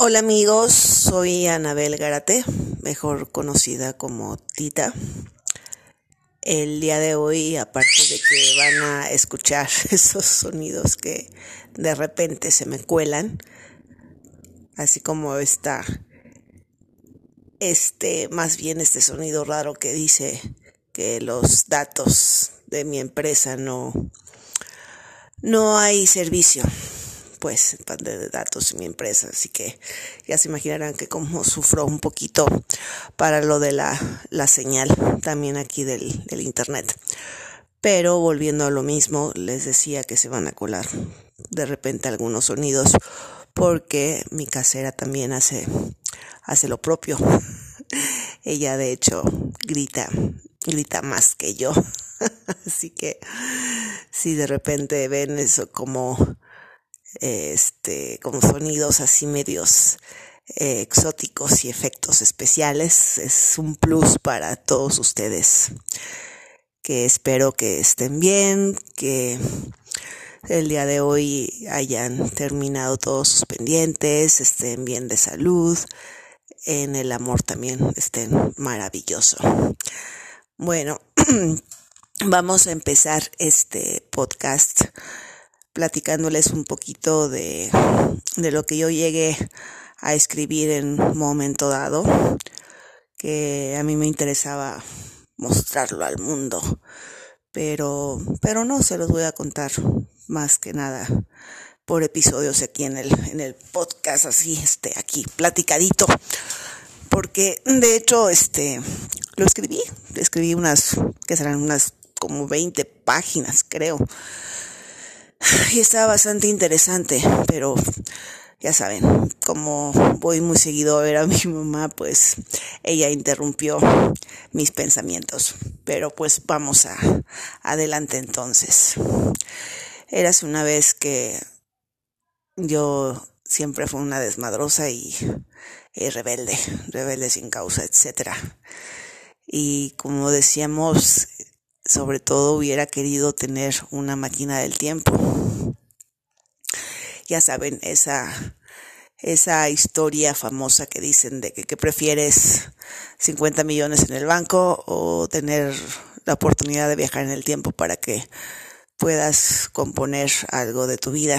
Hola amigos, soy Anabel Garate, mejor conocida como Tita. El día de hoy, aparte de que van a escuchar esos sonidos que de repente se me cuelan, así como está este, más bien este sonido raro que dice que los datos de mi empresa no, no hay servicio pues de datos en mi empresa, así que ya se imaginarán que como sufro un poquito para lo de la, la señal también aquí del, del internet. Pero volviendo a lo mismo, les decía que se van a colar de repente algunos sonidos porque mi casera también hace, hace lo propio. Ella de hecho grita, grita más que yo. Así que si de repente ven eso como este, con sonidos así medios eh, exóticos y efectos especiales. Es un plus para todos ustedes. Que espero que estén bien, que el día de hoy hayan terminado todos sus pendientes, estén bien de salud, en el amor también estén maravilloso. Bueno, vamos a empezar este podcast platicándoles un poquito de, de lo que yo llegué a escribir en un momento dado, que a mí me interesaba mostrarlo al mundo, pero, pero no se los voy a contar más que nada por episodios aquí en el, en el podcast, así, este, aquí, platicadito, porque de hecho, este, lo escribí, escribí unas, que serán unas como 20 páginas, creo, y estaba bastante interesante, pero ya saben, como voy muy seguido a ver a mi mamá, pues ella interrumpió mis pensamientos. Pero pues vamos a adelante entonces. Eras una vez que yo siempre fui una desmadrosa y, y rebelde, rebelde sin causa, etcétera. Y como decíamos, sobre todo hubiera querido tener una máquina del tiempo. Ya saben, esa, esa historia famosa que dicen de que, que, prefieres 50 millones en el banco o tener la oportunidad de viajar en el tiempo para que puedas componer algo de tu vida.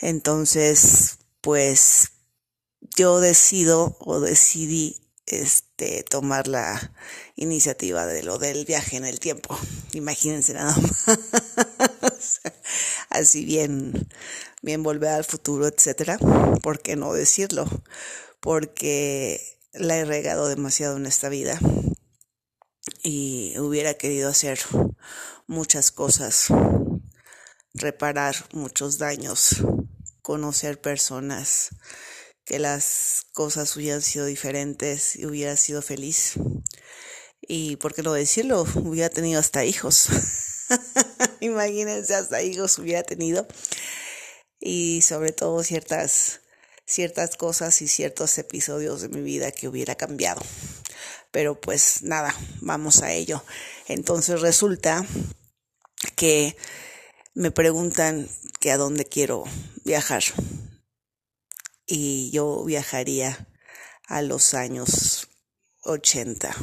Entonces, pues yo decido o decidí este, tomar la iniciativa de lo del viaje en el tiempo. Imagínense nada más. Así bien, bien volver al futuro, etcétera. ¿Por qué no decirlo? Porque la he regado demasiado en esta vida y hubiera querido hacer muchas cosas, reparar muchos daños, conocer personas, que las cosas hubieran sido diferentes y hubiera sido feliz. Y por qué no decirlo, hubiera tenido hasta hijos. Imagínense, hasta hijos hubiera tenido. Y sobre todo ciertas, ciertas cosas y ciertos episodios de mi vida que hubiera cambiado. Pero pues nada, vamos a ello. Entonces resulta que me preguntan que a dónde quiero viajar y yo viajaría a los años 80.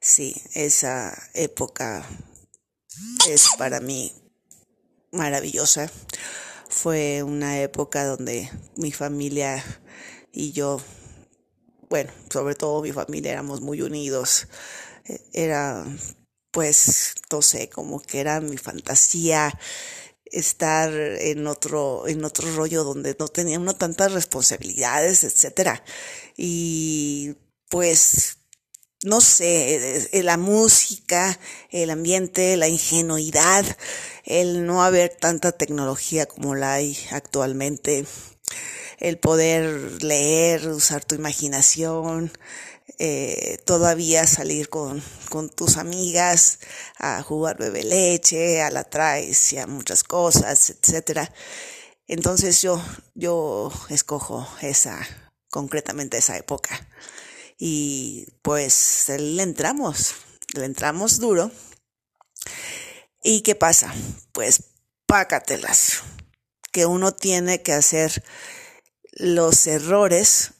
Sí, esa época es para mí maravillosa. Fue una época donde mi familia y yo, bueno, sobre todo mi familia éramos muy unidos. Era, pues, no sé, como que era mi fantasía estar en otro, en otro rollo donde no tenía uno tantas responsabilidades, etcétera. Y pues, no sé, eh, la música, el ambiente, la ingenuidad, el no haber tanta tecnología como la hay actualmente, el poder leer, usar tu imaginación, eh, todavía salir con, con, tus amigas a jugar bebe leche, a la traes y a muchas cosas, etcétera. Entonces yo, yo escojo esa, concretamente esa época. Y pues le entramos, le entramos duro. ¿Y qué pasa? Pues pácatelas. Que uno tiene que hacer los errores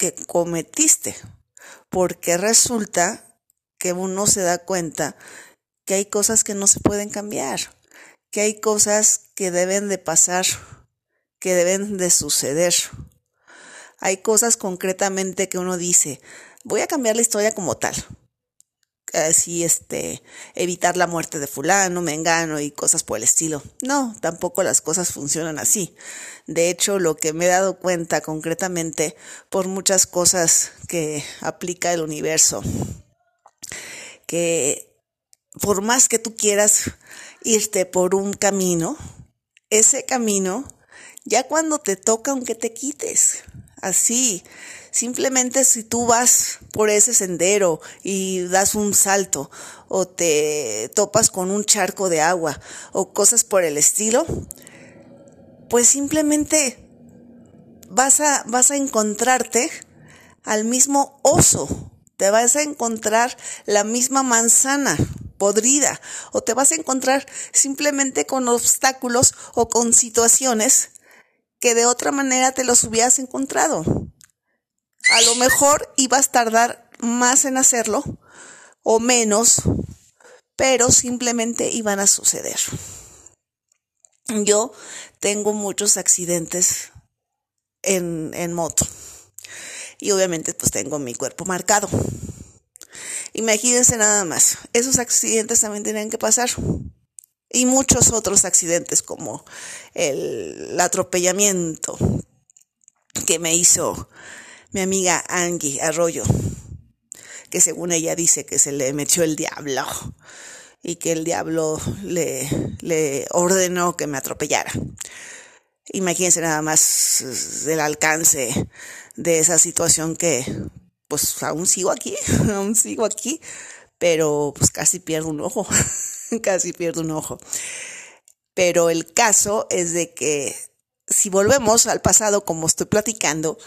que cometiste, porque resulta que uno se da cuenta que hay cosas que no se pueden cambiar, que hay cosas que deben de pasar, que deben de suceder. Hay cosas concretamente que uno dice, voy a cambiar la historia como tal. Así, este, evitar la muerte de fulano, mengano y cosas por el estilo. No, tampoco las cosas funcionan así. De hecho, lo que me he dado cuenta concretamente por muchas cosas que aplica el universo, que por más que tú quieras irte por un camino, ese camino, ya cuando te toca, aunque te quites, así, simplemente si tú vas por ese sendero y das un salto o te topas con un charco de agua o cosas por el estilo, pues simplemente vas a, vas a encontrarte al mismo oso, te vas a encontrar la misma manzana podrida o te vas a encontrar simplemente con obstáculos o con situaciones que de otra manera te los hubieras encontrado. A lo mejor ibas a tardar más en hacerlo o menos, pero simplemente iban a suceder. Yo tengo muchos accidentes en, en moto y obviamente pues tengo mi cuerpo marcado. Imagínense nada más, esos accidentes también tenían que pasar. Y muchos otros accidentes como el, atropellamiento que me hizo mi amiga Angie Arroyo, que según ella dice que se le metió el diablo y que el diablo le, le ordenó que me atropellara. Imagínense nada más el alcance de esa situación que pues aún sigo aquí, aún sigo aquí, pero pues casi pierdo un ojo, casi pierdo un ojo. Pero el caso es de que si volvemos al pasado como estoy platicando,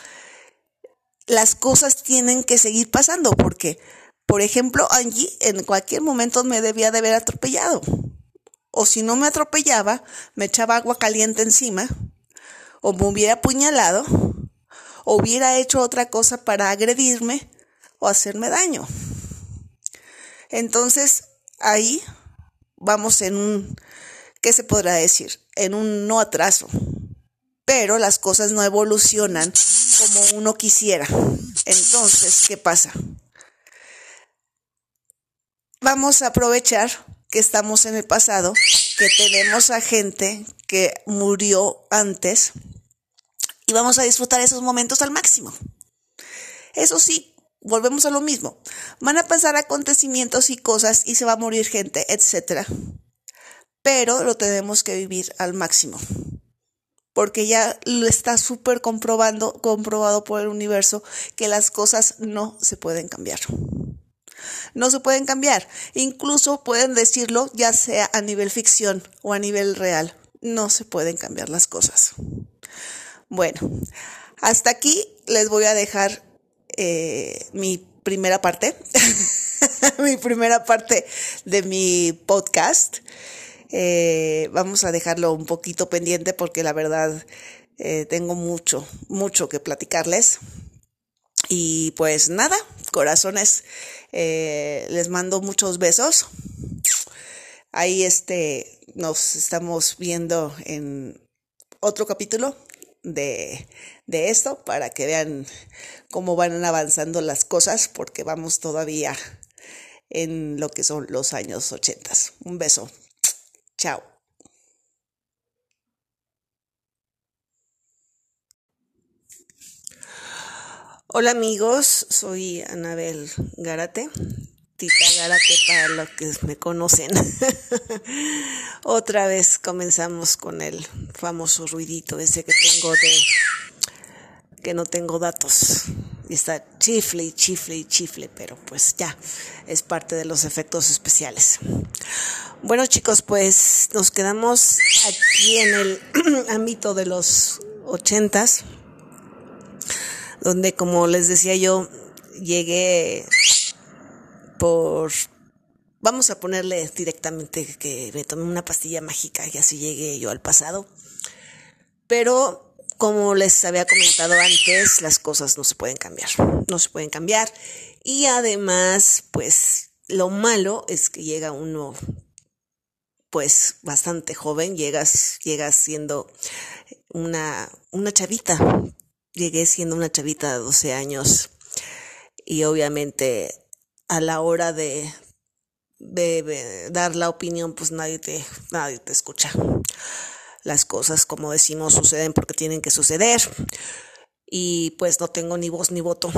las cosas tienen que seguir pasando porque, por ejemplo, Angie en cualquier momento me debía de haber atropellado. O si no me atropellaba, me echaba agua caliente encima, o me hubiera apuñalado, hubiera hecho otra cosa para agredirme o hacerme daño. Entonces, ahí vamos en un, ¿qué se podrá decir? En un no atraso. Pero las cosas no evolucionan como uno quisiera. Entonces, ¿qué pasa? Vamos a aprovechar que estamos en el pasado, que tenemos a gente que murió antes y vamos a disfrutar esos momentos al máximo. Eso sí, volvemos a lo mismo. Van a pasar acontecimientos y cosas y se va a morir gente, etc. Pero lo tenemos que vivir al máximo. Porque ya lo está súper comprobando, comprobado por el universo que las cosas no se pueden cambiar. No se pueden cambiar. Incluso pueden decirlo ya sea a nivel ficción o a nivel real. No se pueden cambiar las cosas. Bueno, hasta aquí les voy a dejar eh, mi primera parte, mi primera parte de mi podcast. Eh, vamos a dejarlo un poquito pendiente porque la verdad eh, tengo mucho, mucho que platicarles. Y pues nada, corazones, les mando muchos besos. Ahí este, nos estamos viendo en otro capítulo de, de esto para que vean cómo van avanzando las cosas porque vamos todavía en lo que son los años ochentas. Un beso. Chao. Hola amigos, soy Anabel Garate Para los que me conocen. Otra vez comenzamos con el famoso ruidito ese que tengo de que no tengo datos. Y está chifle y chifle y chifle, pero pues ya es parte de los efectos especiales. Bueno chicos, pues nos quedamos aquí en el ámbito de los ochentas, donde como les decía yo, llegué por vamos a ponerle directamente que me tomé una pastilla mágica y así llegué yo al pasado. Pero como les había comentado antes, las cosas no se pueden cambiar, no se pueden cambiar. Y además, pues lo malo es que llega uno pues bastante joven, llegas, llegas siendo una, una chavita. Llegué siendo una chavita de 12 años y obviamente a la hora de, dar la opinión, pues nadie te, nadie te escucha. Las cosas, como decimos, suceden porque tienen que suceder. Y pues no tengo ni voz ni voto.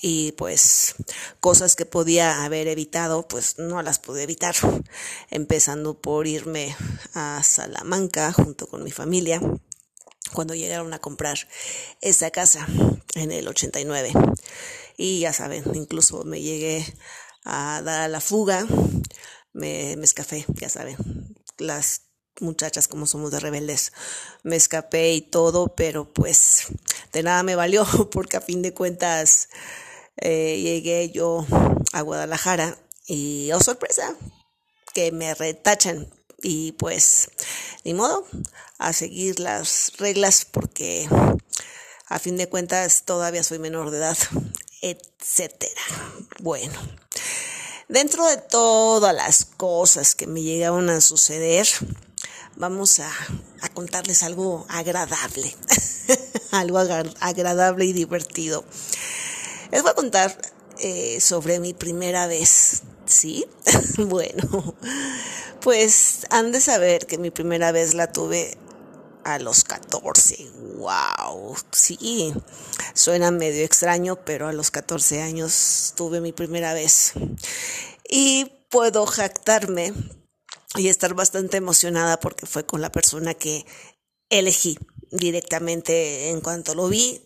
Y pues cosas que podía haber evitado pues no las pude evitar. Empezando por irme a Salamanca junto con mi familia cuando llegaron a comprar esa casa en el 89 y ya saben incluso me llegué a dar a la fuga me, me ya saben las muchachas como somos de rebeldes. Me escapé y todo, pero pues de nada me valió porque a fin de cuentas eh, llegué yo a Guadalajara y, oh sorpresa, que me retachan y pues ni modo a seguir las reglas porque a fin de cuentas todavía soy menor de edad, etcétera. Bueno, dentro de todas las cosas que me llegaron a suceder, vamos a, contarles algo agradable, algo agradable y divertido. Les voy a contar eh, sobre mi primera vez, ¿sí? bueno, pues han de saber que mi primera vez la tuve a los 14. ¡Wow! Sí, suena medio extraño, pero a los 14 años tuve mi primera vez. Y puedo jactarme y estar bastante emocionada porque fue con la persona que elegí directamente en cuanto lo vi.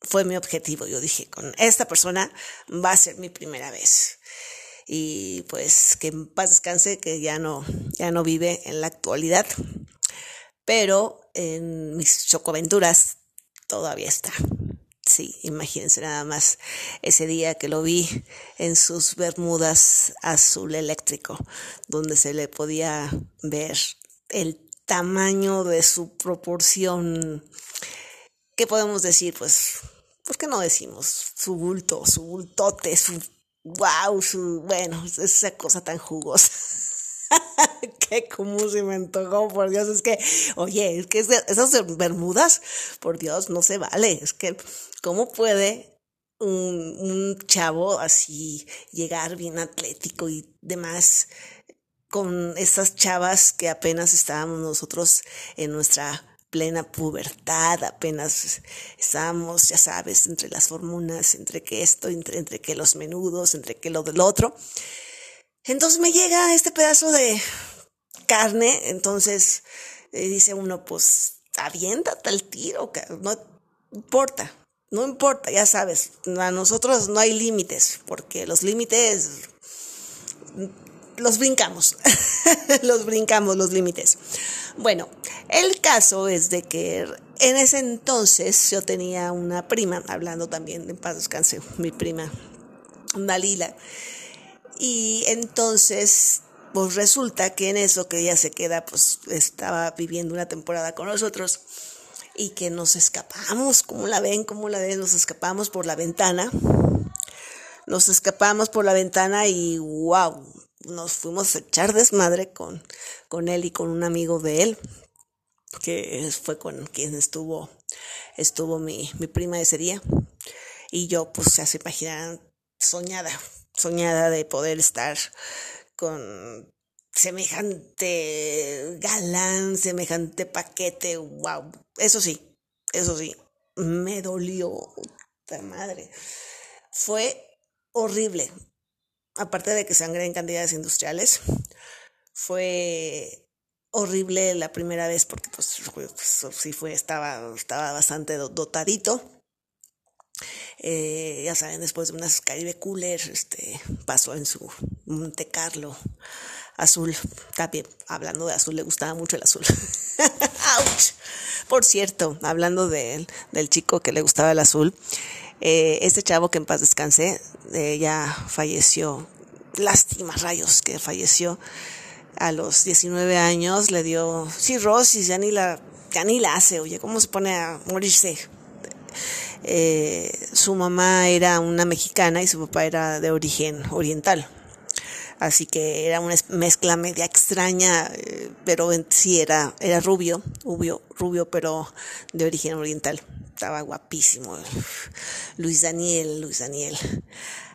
Fue mi objetivo. Yo dije, con esta persona va a ser mi primera vez. Y pues que en paz descanse, que ya no, ya no vive en la actualidad. Pero en mis chocoaventuras todavía está. Sí, imagínense nada más ese día que lo vi en sus bermudas azul eléctrico, donde se le podía ver el tamaño de su proporción. ¿Qué podemos decir? Pues, ¿por qué no decimos? Su bulto, su bultote, su wow, su, bueno, esa cosa tan jugosa. que como se me antojó, por Dios, es que, oye, es que esas bermudas, por Dios, no se vale, es que, ¿cómo puede un, un chavo así llegar bien atlético y demás con esas chavas que apenas estábamos nosotros en nuestra plena pubertad, apenas estábamos, ya sabes, entre las hormonas, entre que esto, entre, entre que los menudos, entre que lo del otro. Entonces me llega este pedazo de carne, entonces eh, dice uno, pues aviéntate el tiro, no importa, no importa, ya sabes, a nosotros no hay límites, porque los límites los brincamos, los brincamos los límites. Bueno, el caso es de que en ese entonces yo tenía una prima, hablando también en paz descanse, mi prima Dalila, y entonces, pues resulta que en eso que ella se queda, pues estaba viviendo una temporada con nosotros y que nos escapamos, como la ven? como la ven? Nos escapamos por la ventana. Nos escapamos por la ventana y wow, nos fuimos a echar desmadre con, con él y con un amigo de él, que fue con quien estuvo, estuvo mi, mi prima ese día. Y yo, pues ya se imaginan, soñada, soñada de poder estar con semejante galán, semejante paquete, wow. Eso sí, eso sí, me dolió, puta madre. Fue horrible. Aparte de que sangré en cantidades industriales, fue horrible la primera vez porque pues, pues sí fue, estaba, estaba bastante dotadito eh, ya saben, después de unas Caribe Cooler, este, pasó en su Monte Carlo azul. También, hablando de azul, le gustaba mucho el azul. ¡Auch! Por cierto, hablando de, del chico que le gustaba el azul, eh, este chavo que en paz descanse, eh, ya falleció. Lástima, rayos, que falleció a los 19 años, le dio cirrosis, ya ni la canila hace, oye, ¿cómo se pone a morirse? Eh, su mamá era una mexicana y su papá era de origen oriental. Así que era una mezcla media extraña, eh, pero en sí era, era rubio, rubio, rubio, pero de origen oriental. Estaba guapísimo. Luis Daniel, Luis Daniel.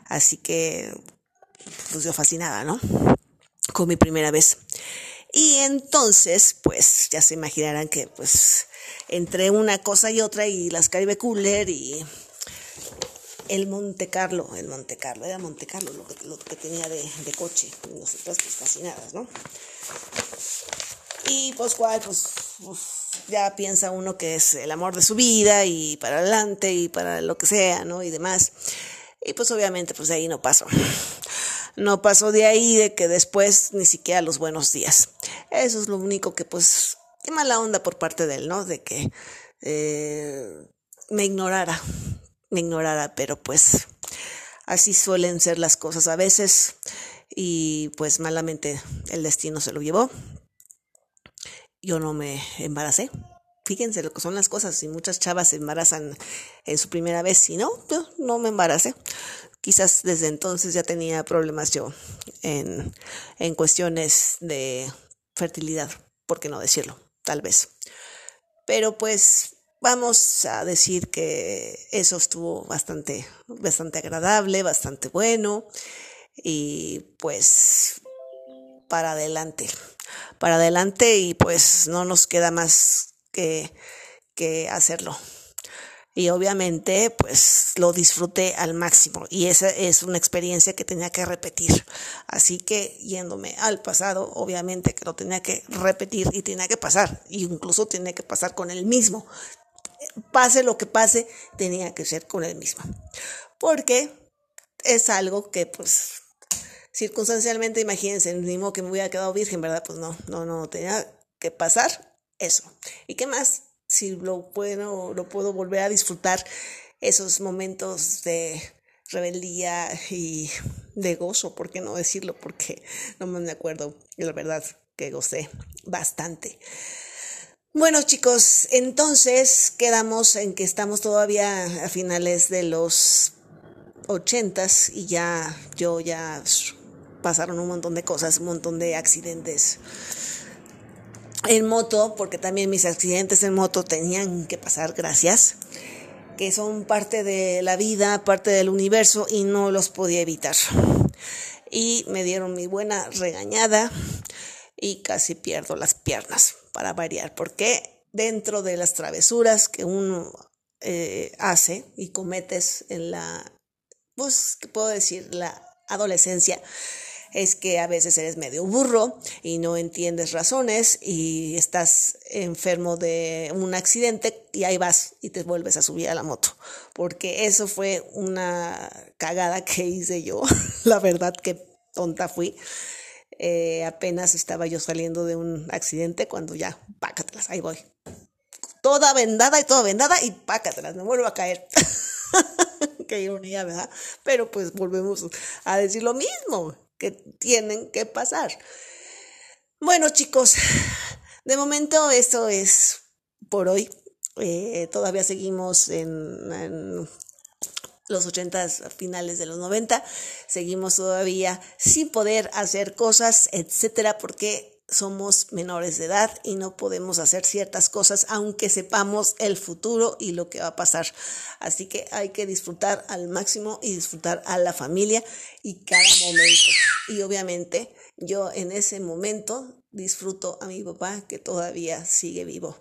Así que, pues yo fascinada, ¿no? Con mi primera vez. Y entonces, pues ya se imaginarán que pues entre una cosa y otra y las Caribe Cooler y el Monte Carlo, el Monte Carlo, era Monte Carlo lo que, lo que tenía de, coche, nosotras pues fascinadas, ¿no? Y pues cuál, pues, pues, ya piensa uno que es el amor de su vida y para adelante y para lo que sea, ¿no? Y demás. Y pues obviamente pues de ahí no pasó. No pasó de ahí de que después ni siquiera los buenos días. Eso es lo único que pues, qué mala onda por parte de él, ¿no? De que eh, me ignorara, me ignorara, pero pues así suelen ser las cosas a veces y pues malamente el destino se lo llevó. Yo no me embaracé. Fíjense lo que son las cosas. Y muchas chavas se embarazan en su primera vez. Y no, yo no me embaracé. Quizás desde entonces ya tenía problemas yo en, en cuestiones de fertilidad, por qué no decirlo, tal vez. Pero pues vamos a decir que eso estuvo bastante, bastante agradable, bastante bueno y pues para adelante, para adelante y pues no nos queda más que, que hacerlo y obviamente pues lo disfruté al máximo y esa es una experiencia que tenía que repetir. Así que yéndome al pasado, obviamente que lo tenía que repetir y tenía que pasar, y incluso tenía que pasar con el mismo. Pase lo que pase, tenía que ser con el mismo. Porque es algo que pues circunstancialmente, imagínense, modo que me hubiera quedado virgen, ¿verdad? Pues no, no, no, tenía que pasar eso. ¿Y qué más? si lo puedo, lo puedo volver a disfrutar esos momentos de rebeldía y de gozo, ¿por qué no decirlo? Porque no me acuerdo, la verdad que gocé bastante. Bueno chicos, entonces quedamos en que estamos todavía a finales de los ochentas y ya yo ya pasaron un montón de cosas, un montón de accidentes en moto, porque también mis accidentes en moto tenían que pasar, gracias, que son parte de la vida, parte del universo y no los podía evitar. Y me dieron mi buena regañada y casi pierdo las piernas, para variar, porque dentro de las travesuras que uno eh, hace y cometes en la, pues, ¿qué puedo decir? La adolescencia, es que a veces eres medio burro y no entiendes razones y estás enfermo de un accidente y ahí vas y te vuelves a subir a la moto. Porque eso fue una cagada que hice yo. la verdad que tonta fui. Eh, apenas estaba yo saliendo de un accidente cuando ya, pácatelas, ahí voy. Toda vendada y toda vendada y pácatelas, me vuelvo a caer. Qué ironía, ¿verdad? Pero pues volvemos a decir lo mismo que tienen que pasar. Bueno, chicos, de momento esto es por hoy. Eh, todavía seguimos en, los 80 finales de los 90, seguimos todavía sin poder hacer cosas, etcétera, porque somos menores de edad y no podemos hacer ciertas cosas aunque sepamos el futuro y lo que va a pasar. Así que hay que disfrutar al máximo y disfrutar a la familia y cada momento. Y obviamente yo en ese momento disfruto a mi papá que todavía sigue vivo.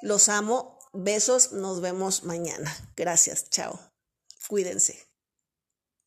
Los amo, besos, nos vemos mañana. Gracias, chao. Cuídense.